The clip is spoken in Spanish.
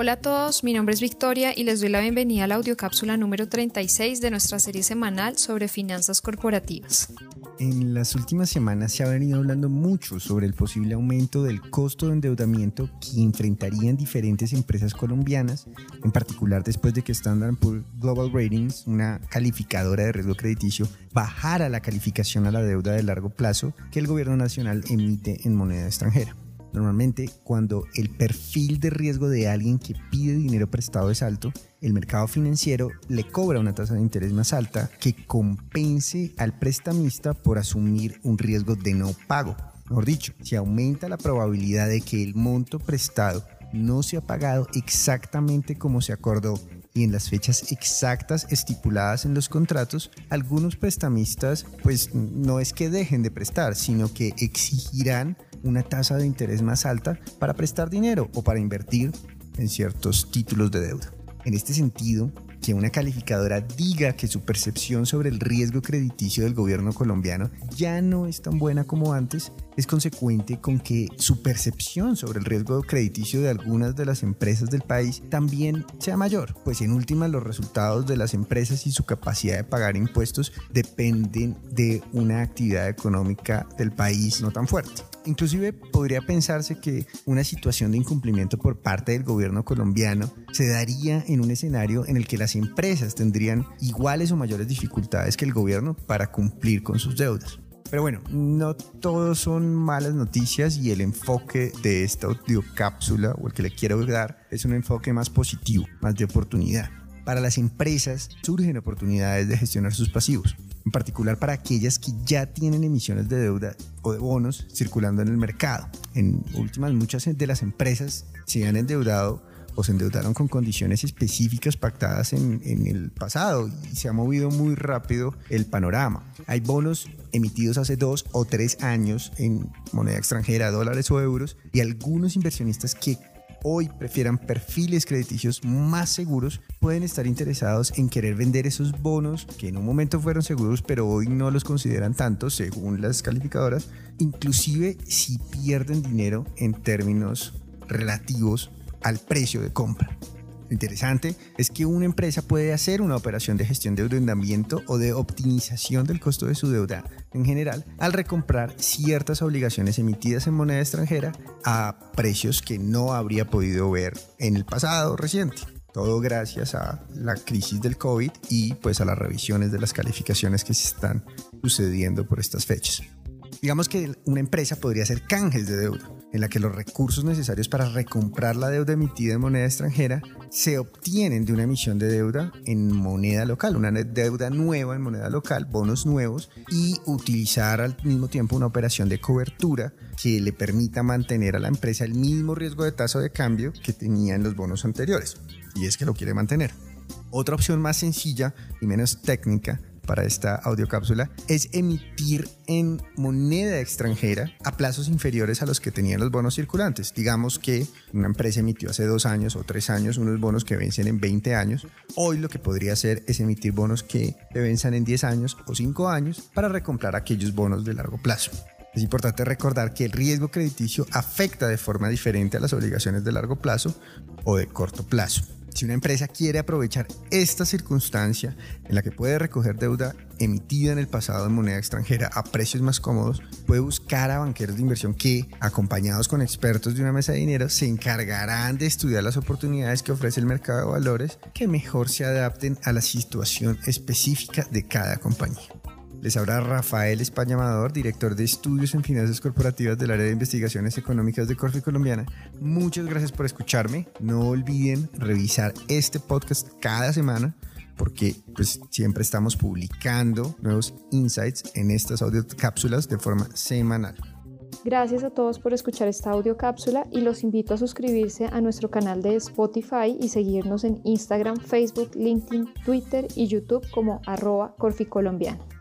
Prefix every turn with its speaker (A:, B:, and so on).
A: Hola a todos, mi nombre es Victoria y les doy la bienvenida a la audiocápsula número 36 de nuestra serie semanal sobre finanzas corporativas.
B: En las últimas semanas se ha venido hablando mucho sobre el posible aumento del costo de endeudamiento que enfrentarían diferentes empresas colombianas, en particular después de que Standard Poor's Global Ratings, una calificadora de riesgo crediticio, bajara la calificación a la deuda de largo plazo que el gobierno nacional emite en moneda extranjera. Normalmente, cuando el perfil de riesgo de alguien que pide dinero prestado es alto, el mercado financiero le cobra una tasa de interés más alta que compense al prestamista por asumir un riesgo de no pago. Mejor dicho, si aumenta la probabilidad de que el monto prestado no se ha pagado exactamente como se acordó y en las fechas exactas estipuladas en los contratos, algunos prestamistas pues no es que dejen de prestar, sino que exigirán una tasa de interés más alta para prestar dinero o para invertir en ciertos títulos de deuda. En este sentido, que una calificadora diga que su percepción sobre el riesgo crediticio del gobierno colombiano ya no es tan buena como antes, es consecuente con que su percepción sobre el riesgo crediticio de algunas de las empresas del país también sea mayor, pues en últimas los resultados de las empresas y su capacidad de pagar impuestos dependen de una actividad económica del país no tan fuerte. Inclusive podría pensarse que una situación de incumplimiento por parte del gobierno colombiano se daría en un escenario en el que las empresas tendrían iguales o mayores dificultades que el gobierno para cumplir con sus deudas. Pero bueno, no todos son malas noticias y el enfoque de esta audiocápsula o el que le quiero dar es un enfoque más positivo, más de oportunidad. Para las empresas surgen oportunidades de gestionar sus pasivos en particular para aquellas que ya tienen emisiones de deuda o de bonos circulando en el mercado. En últimas, muchas de las empresas se han endeudado o se endeudaron con condiciones específicas pactadas en, el pasado y se ha movido muy rápido el panorama. Hay bonos emitidos hace dos o tres años en moneda extranjera, dólares o euros, y algunos inversionistas que hoy prefieran perfiles crediticios más seguros, pueden estar interesados en querer vender esos bonos que en un momento fueron seguros, pero hoy no los consideran tanto según las calificadoras, inclusive si pierden dinero en términos relativos al precio de compra. Interesante es que una empresa puede hacer una operación de gestión de endeudamiento o de optimización del costo de su deuda en general al recomprar ciertas obligaciones emitidas en moneda extranjera a precios que no habría podido ver en el pasado reciente. Todo gracias a la crisis del COVID y pues a las revisiones de las calificaciones que se están sucediendo por estas fechas. Digamos que una empresa podría hacer canjes de deuda, en la que los recursos necesarios para recomprar la deuda emitida en moneda extranjera se obtienen de una emisión de deuda en moneda local, una deuda nueva en moneda local, bonos nuevos, y utilizar al mismo tiempo una operación de cobertura que le permita mantener a la empresa el mismo riesgo de tasa de cambio que tenía en los bonos anteriores, y es que lo quiere mantener. Otra opción más sencilla y menos técnica para esta audiocápsula es emitir en moneda extranjera a plazos inferiores a los que tenían los bonos circulantes. Digamos que una empresa emitió hace dos años o tres años unos bonos que vencen en 20 años. Hoy lo que podría hacer es emitir bonos que venzan en 10 años o 5 años para recomprar aquellos bonos de largo plazo. Es importante recordar que el riesgo crediticio afecta de forma diferente a las obligaciones de largo plazo o de corto plazo. Si una empresa quiere aprovechar esta circunstancia en la que puede recoger deuda emitida en el pasado en moneda extranjera a precios más cómodos, puede buscar a banqueros de inversión que, acompañados con expertos de una mesa de dinero, se encargarán de estudiar las oportunidades que ofrece el mercado de valores que mejor se adapten a la situación específica de cada compañía. Les habla Rafael España Amador, director de estudios en finanzas corporativas del área de investigaciones económicas de Corfi Colombiana. Muchas gracias por escucharme. No olviden revisar este podcast cada semana porque pues siempre estamos publicando nuevos insights en estas audio cápsulas de forma semanal.
A: Gracias a todos por escuchar esta audio cápsula y los invito a suscribirse a nuestro canal de Spotify y seguirnos en Instagram, Facebook, LinkedIn, Twitter y YouTube como arroba corficolombiana.